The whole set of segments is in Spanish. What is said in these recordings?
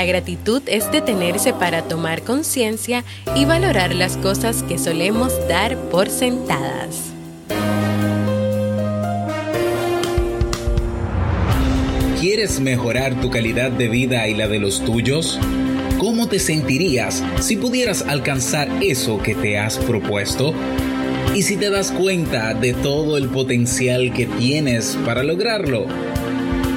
La gratitud es detenerse para tomar conciencia y valorar las cosas que solemos dar por sentadas. ¿Quieres mejorar tu calidad de vida y la de los tuyos? ¿Cómo te sentirías si pudieras alcanzar eso que te has propuesto? ¿Y si te das cuenta de todo el potencial que tienes para lograrlo?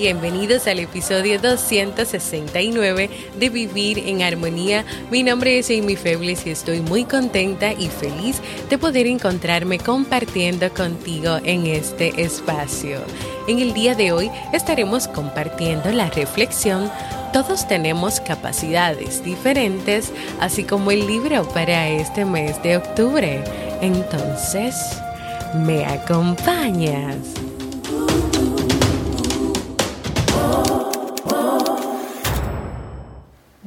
Bienvenidos al episodio 269 de Vivir en Armonía. Mi nombre es Amy Febles y estoy muy contenta y feliz de poder encontrarme compartiendo contigo en este espacio. En el día de hoy estaremos compartiendo la reflexión todos tenemos capacidades diferentes, así como el libro para este mes de octubre. Entonces, ¿me acompañas?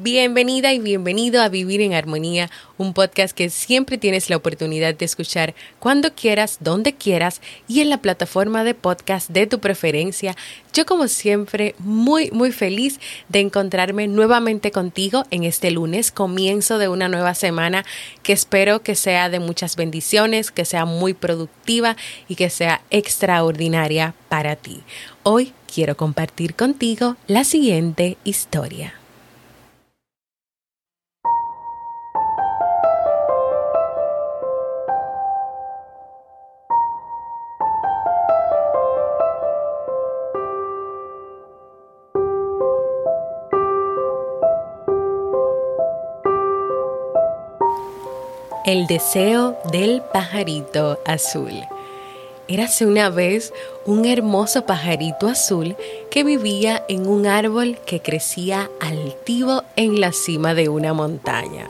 Bienvenida y bienvenido a Vivir en Armonía, un podcast que siempre tienes la oportunidad de escuchar cuando quieras, donde quieras y en la plataforma de podcast de tu preferencia. Yo como siempre muy muy feliz de encontrarme nuevamente contigo en este lunes, comienzo de una nueva semana que espero que sea de muchas bendiciones, que sea muy productiva y que sea extraordinaria para ti. Hoy quiero compartir contigo la siguiente historia. El deseo del pajarito azul. Érase una vez un hermoso pajarito azul que vivía en un árbol que crecía altivo en la cima de una montaña.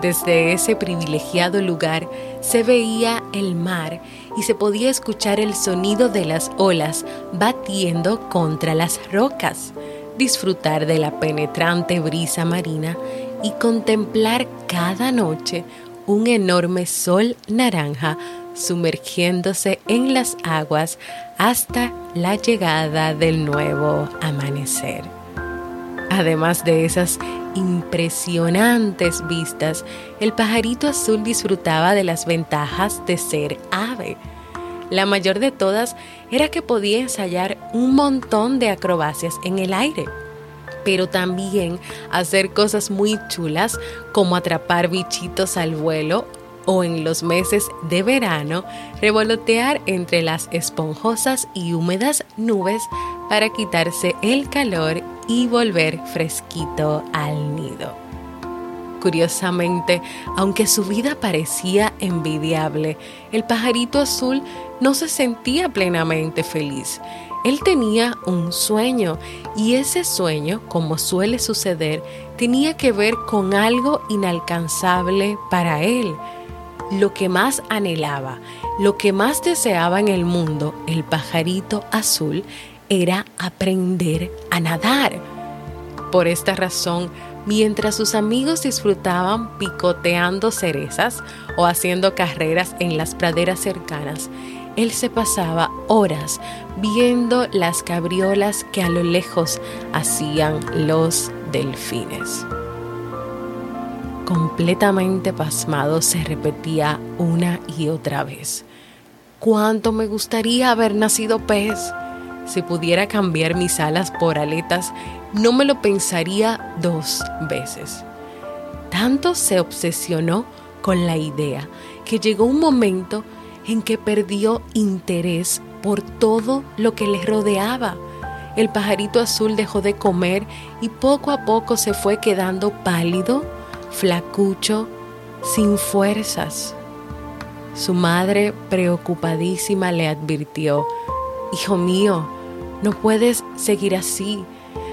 Desde ese privilegiado lugar se veía el mar y se podía escuchar el sonido de las olas batiendo contra las rocas, disfrutar de la penetrante brisa marina y contemplar cada noche un enorme sol naranja sumergiéndose en las aguas hasta la llegada del nuevo amanecer. Además de esas impresionantes vistas, el pajarito azul disfrutaba de las ventajas de ser ave. La mayor de todas era que podía ensayar un montón de acrobacias en el aire pero también hacer cosas muy chulas como atrapar bichitos al vuelo o en los meses de verano revolotear entre las esponjosas y húmedas nubes para quitarse el calor y volver fresquito al nido. Curiosamente, aunque su vida parecía envidiable, el pajarito azul no se sentía plenamente feliz. Él tenía un sueño y ese sueño, como suele suceder, tenía que ver con algo inalcanzable para él. Lo que más anhelaba, lo que más deseaba en el mundo, el pajarito azul, era aprender a nadar. Por esta razón, mientras sus amigos disfrutaban picoteando cerezas o haciendo carreras en las praderas cercanas, él se pasaba horas viendo las cabriolas que a lo lejos hacían los delfines. Completamente pasmado se repetía una y otra vez. ¿Cuánto me gustaría haber nacido pez? Si pudiera cambiar mis alas por aletas, no me lo pensaría dos veces. Tanto se obsesionó con la idea que llegó un momento en que perdió interés por todo lo que le rodeaba. El pajarito azul dejó de comer y poco a poco se fue quedando pálido, flacucho, sin fuerzas. Su madre, preocupadísima, le advirtió, Hijo mío, no puedes seguir así.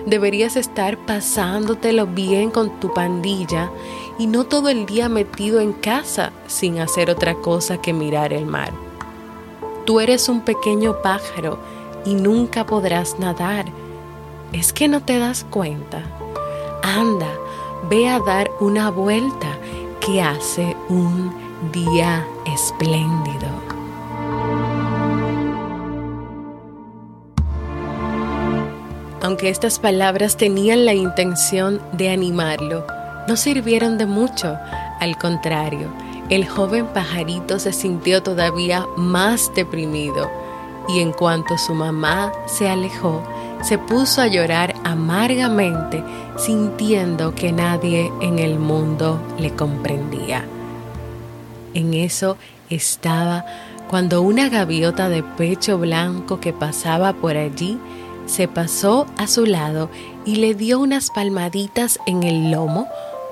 Deberías estar pasándotelo bien con tu pandilla y no todo el día metido en casa sin hacer otra cosa que mirar el mar. Tú eres un pequeño pájaro y nunca podrás nadar. ¿Es que no te das cuenta? Anda, ve a dar una vuelta que hace un día espléndido. Aunque estas palabras tenían la intención de animarlo, no sirvieron de mucho. Al contrario, el joven pajarito se sintió todavía más deprimido y en cuanto su mamá se alejó, se puso a llorar amargamente, sintiendo que nadie en el mundo le comprendía. En eso estaba cuando una gaviota de pecho blanco que pasaba por allí se pasó a su lado y le dio unas palmaditas en el lomo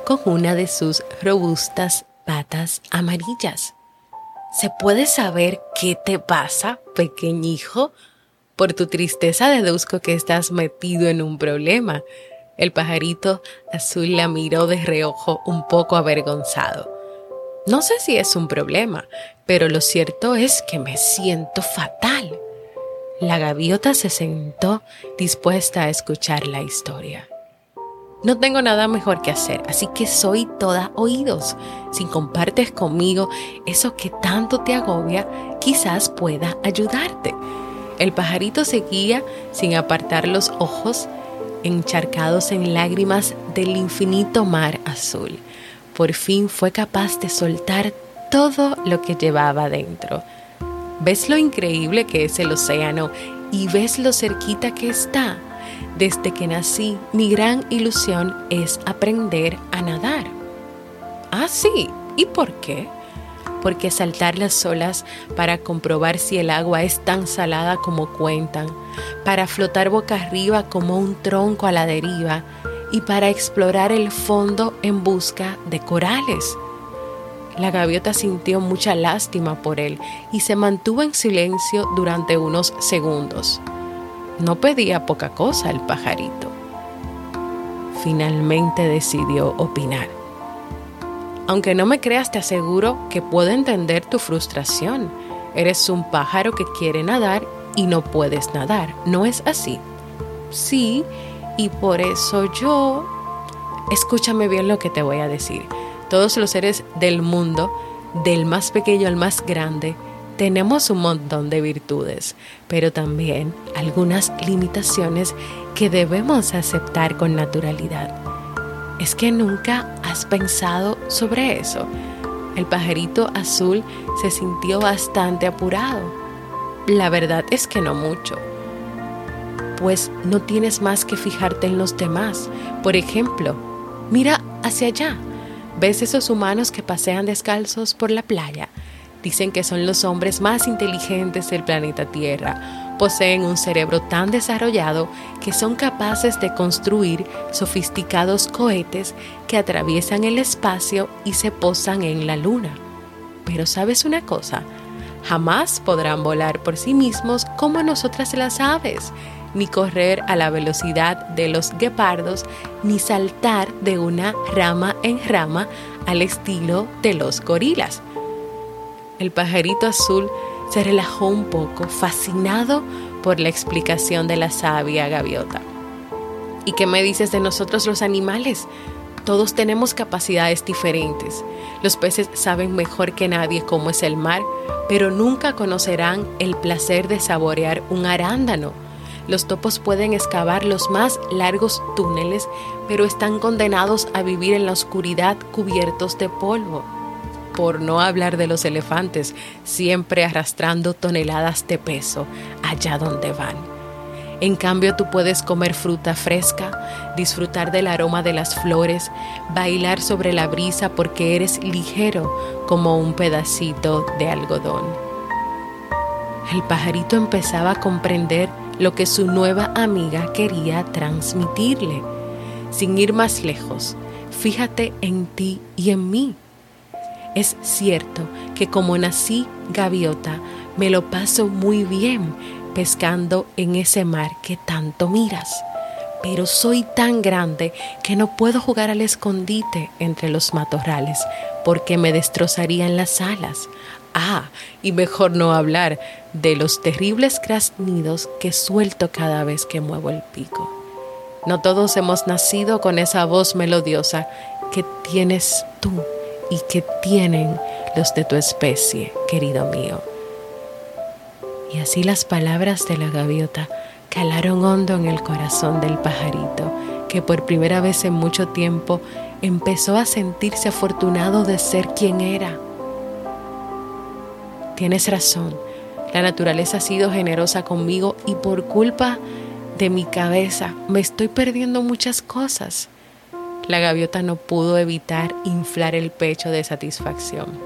con una de sus robustas patas amarillas. ¿Se puede saber qué te pasa, pequeñijo? Por tu tristeza deduzco que estás metido en un problema. El pajarito azul la miró de reojo un poco avergonzado. No sé si es un problema, pero lo cierto es que me siento fatal. La gaviota se sentó dispuesta a escuchar la historia. No tengo nada mejor que hacer, así que soy toda oídos. Si compartes conmigo eso que tanto te agobia, quizás pueda ayudarte. El pajarito seguía sin apartar los ojos, encharcados en lágrimas del infinito mar azul. Por fin fue capaz de soltar todo lo que llevaba dentro. ¿Ves lo increíble que es el océano y ves lo cerquita que está? Desde que nací, mi gran ilusión es aprender a nadar. Ah, sí. ¿Y por qué? Porque saltar las olas para comprobar si el agua es tan salada como cuentan, para flotar boca arriba como un tronco a la deriva y para explorar el fondo en busca de corales. La gaviota sintió mucha lástima por él y se mantuvo en silencio durante unos segundos. No pedía poca cosa el pajarito. Finalmente decidió opinar. Aunque no me creas, te aseguro que puedo entender tu frustración. Eres un pájaro que quiere nadar y no puedes nadar, ¿no es así? Sí, y por eso yo... Escúchame bien lo que te voy a decir. Todos los seres del mundo, del más pequeño al más grande, tenemos un montón de virtudes, pero también algunas limitaciones que debemos aceptar con naturalidad. ¿Es que nunca has pensado sobre eso? El pajarito azul se sintió bastante apurado. La verdad es que no mucho. Pues no tienes más que fijarte en los demás. Por ejemplo, mira hacia allá. ¿Ves esos humanos que pasean descalzos por la playa? Dicen que son los hombres más inteligentes del planeta Tierra. Poseen un cerebro tan desarrollado que son capaces de construir sofisticados cohetes que atraviesan el espacio y se posan en la luna. Pero sabes una cosa, jamás podrán volar por sí mismos como nosotras las aves, ni correr a la velocidad de los guepardos, ni saltar de una rama en rama al estilo de los gorilas el pajarito azul se relajó un poco, fascinado por la explicación de la sabia gaviota. ¿Y qué me dices de nosotros los animales? Todos tenemos capacidades diferentes. Los peces saben mejor que nadie cómo es el mar, pero nunca conocerán el placer de saborear un arándano. Los topos pueden excavar los más largos túneles, pero están condenados a vivir en la oscuridad cubiertos de polvo por no hablar de los elefantes, siempre arrastrando toneladas de peso allá donde van. En cambio, tú puedes comer fruta fresca, disfrutar del aroma de las flores, bailar sobre la brisa porque eres ligero como un pedacito de algodón. El pajarito empezaba a comprender lo que su nueva amiga quería transmitirle. Sin ir más lejos, fíjate en ti y en mí. Es cierto que como nací gaviota, me lo paso muy bien pescando en ese mar que tanto miras. Pero soy tan grande que no puedo jugar al escondite entre los matorrales porque me destrozarían las alas. Ah, y mejor no hablar de los terribles graznidos que suelto cada vez que muevo el pico. No todos hemos nacido con esa voz melodiosa que tienes tú y que tienen los de tu especie, querido mío. Y así las palabras de la gaviota calaron hondo en el corazón del pajarito, que por primera vez en mucho tiempo empezó a sentirse afortunado de ser quien era. Tienes razón, la naturaleza ha sido generosa conmigo y por culpa de mi cabeza me estoy perdiendo muchas cosas. La gaviota no pudo evitar inflar el pecho de satisfacción.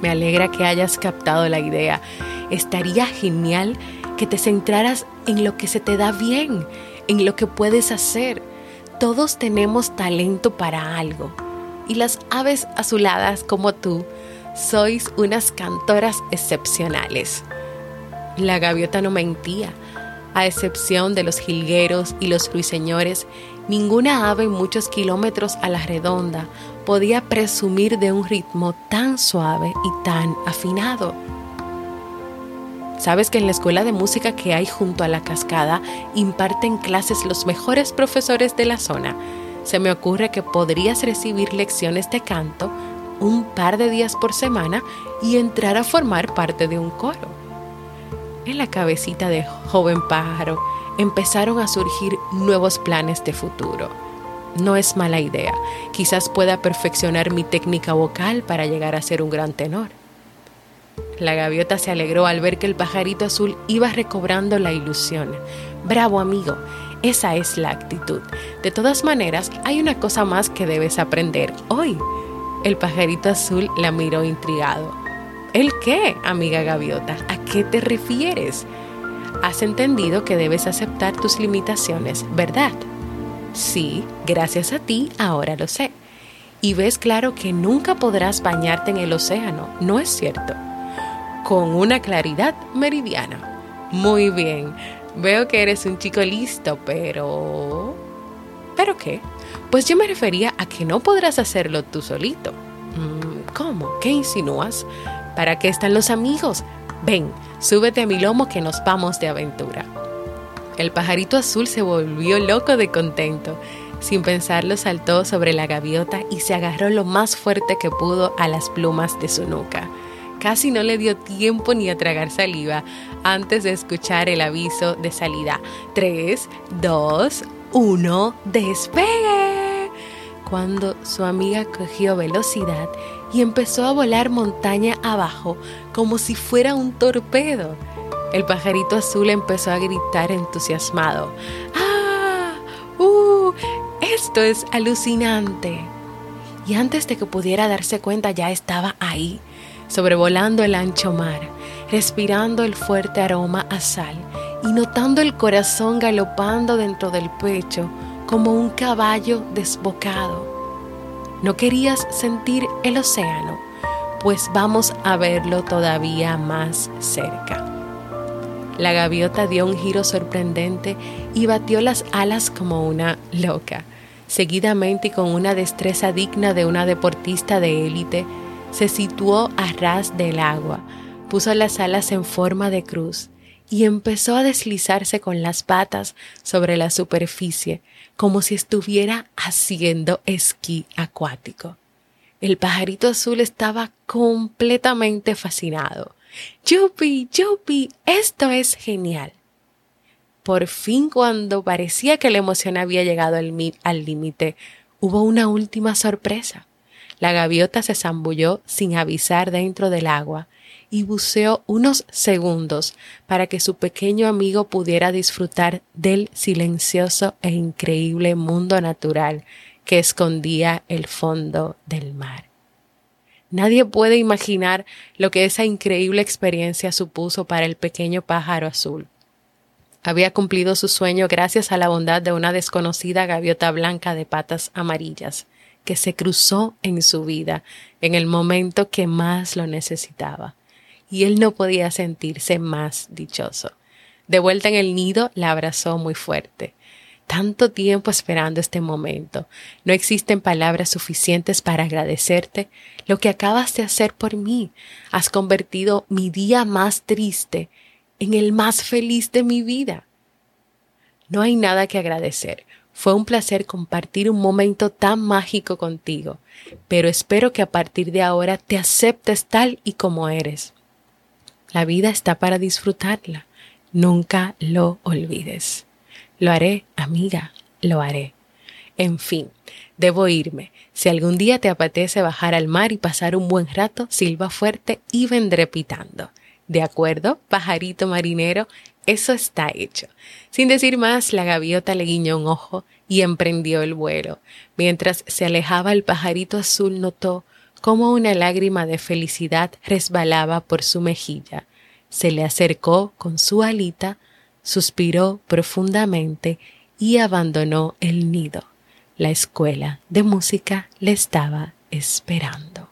Me alegra que hayas captado la idea. Estaría genial que te centraras en lo que se te da bien, en lo que puedes hacer. Todos tenemos talento para algo. Y las aves azuladas como tú sois unas cantoras excepcionales. La gaviota no mentía. A excepción de los jilgueros y los ruiseñores, ninguna ave muchos kilómetros a la redonda podía presumir de un ritmo tan suave y tan afinado. ¿Sabes que en la escuela de música que hay junto a la cascada imparten clases los mejores profesores de la zona? Se me ocurre que podrías recibir lecciones de canto un par de días por semana y entrar a formar parte de un coro. En la cabecita de joven pájaro empezaron a surgir nuevos planes de futuro. No es mala idea, quizás pueda perfeccionar mi técnica vocal para llegar a ser un gran tenor. La gaviota se alegró al ver que el pajarito azul iba recobrando la ilusión. Bravo amigo, esa es la actitud. De todas maneras, hay una cosa más que debes aprender hoy. El pajarito azul la miró intrigado. ¿El qué, amiga gaviota? ¿A qué te refieres? Has entendido que debes aceptar tus limitaciones, ¿verdad? Sí, gracias a ti ahora lo sé. Y ves claro que nunca podrás bañarte en el océano, ¿no es cierto? Con una claridad meridiana. Muy bien, veo que eres un chico listo, pero... ¿Pero qué? Pues yo me refería a que no podrás hacerlo tú solito. Mm, ¿Cómo? ¿Qué insinúas? ¿Para qué están los amigos? Ven, súbete a mi lomo que nos vamos de aventura. El pajarito azul se volvió loco de contento. Sin pensarlo saltó sobre la gaviota y se agarró lo más fuerte que pudo a las plumas de su nuca. Casi no le dio tiempo ni a tragar saliva antes de escuchar el aviso de salida. 3, 2, 1, despegue. Cuando su amiga cogió velocidad y empezó a volar montaña abajo como si fuera un torpedo. El pajarito azul empezó a gritar entusiasmado. ¡Ah! ¡Uh! Esto es alucinante. Y antes de que pudiera darse cuenta ya estaba ahí, sobrevolando el ancho mar, respirando el fuerte aroma a sal y notando el corazón galopando dentro del pecho como un caballo desbocado. ¿No querías sentir el océano? Pues vamos a verlo todavía más cerca. La gaviota dio un giro sorprendente y batió las alas como una loca. Seguidamente y con una destreza digna de una deportista de élite, se situó a ras del agua, puso las alas en forma de cruz y empezó a deslizarse con las patas sobre la superficie, como si estuviera haciendo esquí acuático. El pajarito azul estaba completamente fascinado. ¡Yupi! ¡Yupi! Esto es genial. Por fin, cuando parecía que la emoción había llegado al límite, hubo una última sorpresa. La gaviota se zambulló sin avisar dentro del agua y buceó unos segundos para que su pequeño amigo pudiera disfrutar del silencioso e increíble mundo natural que escondía el fondo del mar. Nadie puede imaginar lo que esa increíble experiencia supuso para el pequeño pájaro azul. Había cumplido su sueño gracias a la bondad de una desconocida gaviota blanca de patas amarillas, que se cruzó en su vida en el momento que más lo necesitaba. Y él no podía sentirse más dichoso. De vuelta en el nido, la abrazó muy fuerte tanto tiempo esperando este momento. No existen palabras suficientes para agradecerte lo que acabas de hacer por mí. Has convertido mi día más triste en el más feliz de mi vida. No hay nada que agradecer. Fue un placer compartir un momento tan mágico contigo, pero espero que a partir de ahora te aceptes tal y como eres. La vida está para disfrutarla. Nunca lo olvides. Lo haré, amiga, lo haré. En fin, debo irme. Si algún día te apetece bajar al mar y pasar un buen rato, silba fuerte y vendré pitando. ¿De acuerdo, pajarito marinero? Eso está hecho. Sin decir más, la gaviota le guiñó un ojo y emprendió el vuelo. Mientras se alejaba el pajarito azul notó cómo una lágrima de felicidad resbalaba por su mejilla. Se le acercó con su alita suspiró profundamente y abandonó el nido. La escuela de música le estaba esperando.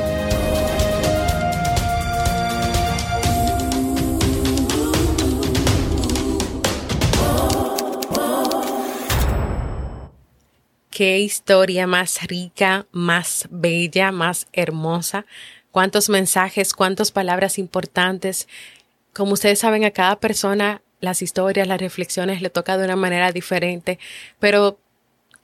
Qué historia más rica, más bella, más hermosa cuántos mensajes, cuántas palabras importantes. Como ustedes saben, a cada persona las historias, las reflexiones le toca de una manera diferente, pero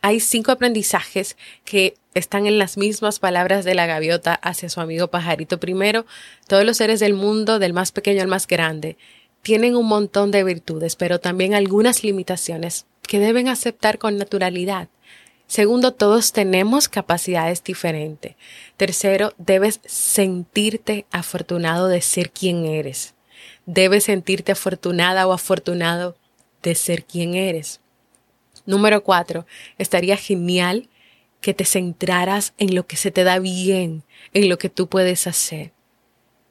hay cinco aprendizajes que están en las mismas palabras de la gaviota hacia su amigo pajarito. Primero, todos los seres del mundo, del más pequeño al más grande, tienen un montón de virtudes, pero también algunas limitaciones que deben aceptar con naturalidad. Segundo, todos tenemos capacidades diferentes. Tercero, debes sentirte afortunado de ser quien eres. Debes sentirte afortunada o afortunado de ser quien eres. Número cuatro, estaría genial que te centraras en lo que se te da bien, en lo que tú puedes hacer.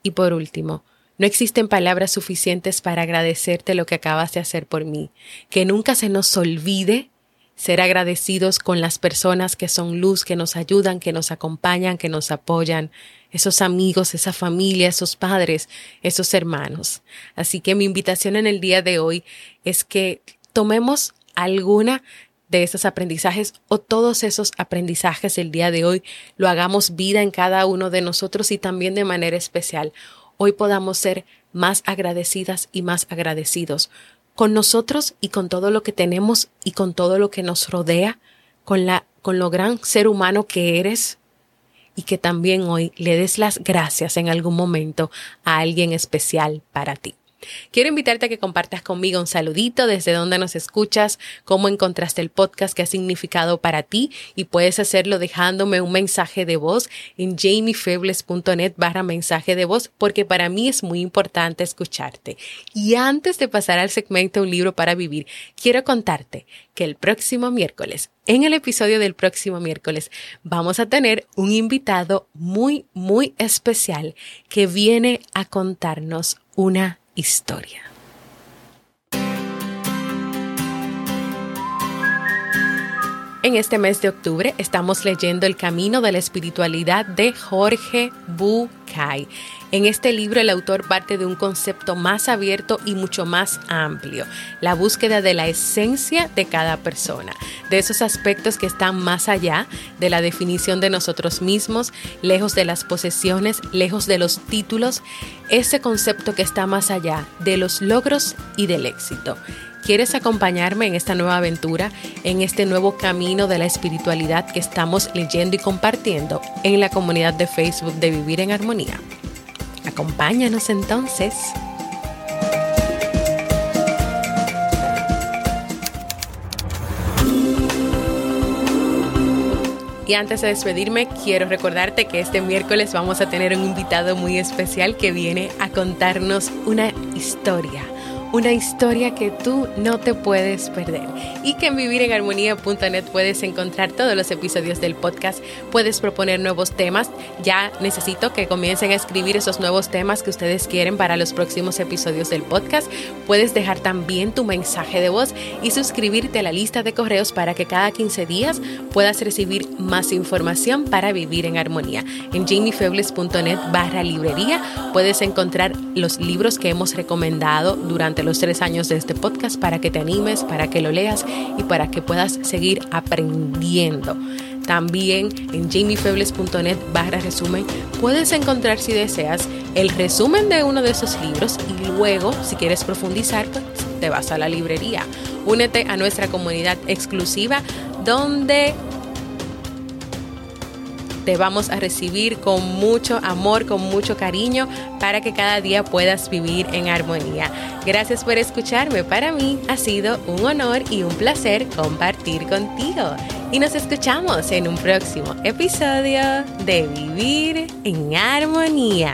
Y por último, no existen palabras suficientes para agradecerte lo que acabas de hacer por mí. Que nunca se nos olvide ser agradecidos con las personas que son luz, que nos ayudan, que nos acompañan, que nos apoyan, esos amigos, esa familia, esos padres, esos hermanos. Así que mi invitación en el día de hoy es que tomemos alguna de esos aprendizajes o todos esos aprendizajes el día de hoy lo hagamos vida en cada uno de nosotros y también de manera especial. Hoy podamos ser más agradecidas y más agradecidos con nosotros y con todo lo que tenemos y con todo lo que nos rodea, con la con lo gran ser humano que eres y que también hoy le des las gracias en algún momento a alguien especial para ti. Quiero invitarte a que compartas conmigo un saludito desde donde nos escuchas, cómo encontraste el podcast, qué ha significado para ti y puedes hacerlo dejándome un mensaje de voz en jamiefebles.net barra mensaje de voz porque para mí es muy importante escucharte. Y antes de pasar al segmento Un libro para vivir, quiero contarte que el próximo miércoles, en el episodio del próximo miércoles, vamos a tener un invitado muy, muy especial que viene a contarnos una historia. En este mes de octubre estamos leyendo El Camino de la Espiritualidad de Jorge Bucay. En este libro el autor parte de un concepto más abierto y mucho más amplio, la búsqueda de la esencia de cada persona, de esos aspectos que están más allá de la definición de nosotros mismos, lejos de las posesiones, lejos de los títulos, ese concepto que está más allá de los logros y del éxito. ¿Quieres acompañarme en esta nueva aventura, en este nuevo camino de la espiritualidad que estamos leyendo y compartiendo en la comunidad de Facebook de Vivir en Armonía? Acompáñanos entonces. Y antes de despedirme, quiero recordarte que este miércoles vamos a tener un invitado muy especial que viene a contarnos una historia una historia que tú no te puedes perder y que en vivirenharmonía.net puedes encontrar todos los episodios del podcast, puedes proponer nuevos temas, ya necesito que comiencen a escribir esos nuevos temas que ustedes quieren para los próximos episodios del podcast, puedes dejar también tu mensaje de voz y suscribirte a la lista de correos para que cada 15 días puedas recibir más información para vivir en armonía. En jamiefebles.net barra librería puedes encontrar los libros que hemos recomendado durante los tres años de este podcast para que te animes, para que lo leas y para que puedas seguir aprendiendo. También en jamiefebles.net barra resumen puedes encontrar si deseas el resumen de uno de esos libros y luego si quieres profundizar pues te vas a la librería. Únete a nuestra comunidad exclusiva donde te vamos a recibir con mucho amor, con mucho cariño, para que cada día puedas vivir en armonía. Gracias por escucharme. Para mí ha sido un honor y un placer compartir contigo. Y nos escuchamos en un próximo episodio de Vivir en Armonía.